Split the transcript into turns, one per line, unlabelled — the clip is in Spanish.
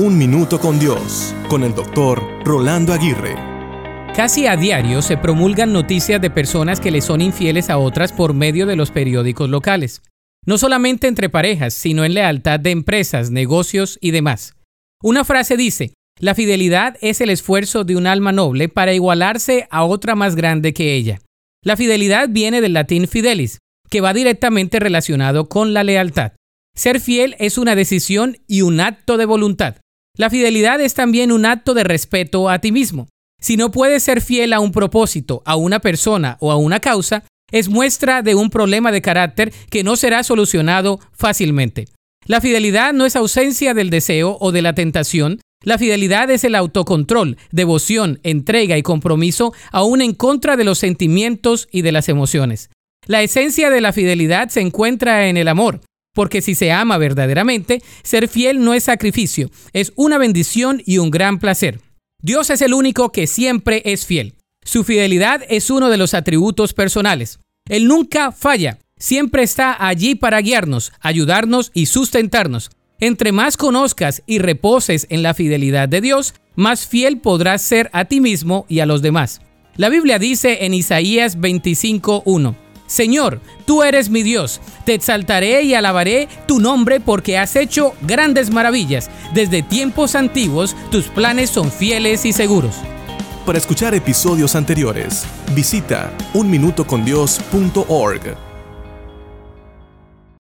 Un Minuto con Dios, con el doctor Rolando Aguirre.
Casi a diario se promulgan noticias de personas que le son infieles a otras por medio de los periódicos locales. No solamente entre parejas, sino en lealtad de empresas, negocios y demás. Una frase dice, la fidelidad es el esfuerzo de un alma noble para igualarse a otra más grande que ella. La fidelidad viene del latín fidelis, que va directamente relacionado con la lealtad. Ser fiel es una decisión y un acto de voluntad. La fidelidad es también un acto de respeto a ti mismo. Si no puedes ser fiel a un propósito, a una persona o a una causa, es muestra de un problema de carácter que no será solucionado fácilmente. La fidelidad no es ausencia del deseo o de la tentación, la fidelidad es el autocontrol, devoción, entrega y compromiso aún en contra de los sentimientos y de las emociones. La esencia de la fidelidad se encuentra en el amor, porque si se ama verdaderamente, ser fiel no es sacrificio, es una bendición y un gran placer. Dios es el único que siempre es fiel. Su fidelidad es uno de los atributos personales. Él nunca falla, siempre está allí para guiarnos, ayudarnos y sustentarnos. Entre más conozcas y reposes en la fidelidad de Dios, más fiel podrás ser a ti mismo y a los demás. La Biblia dice en Isaías 25.1, Señor, tú eres mi Dios, te exaltaré y alabaré tu nombre porque has hecho grandes maravillas. Desde tiempos antiguos tus planes son fieles y seguros.
Para escuchar episodios anteriores, visita unminutocondios.org.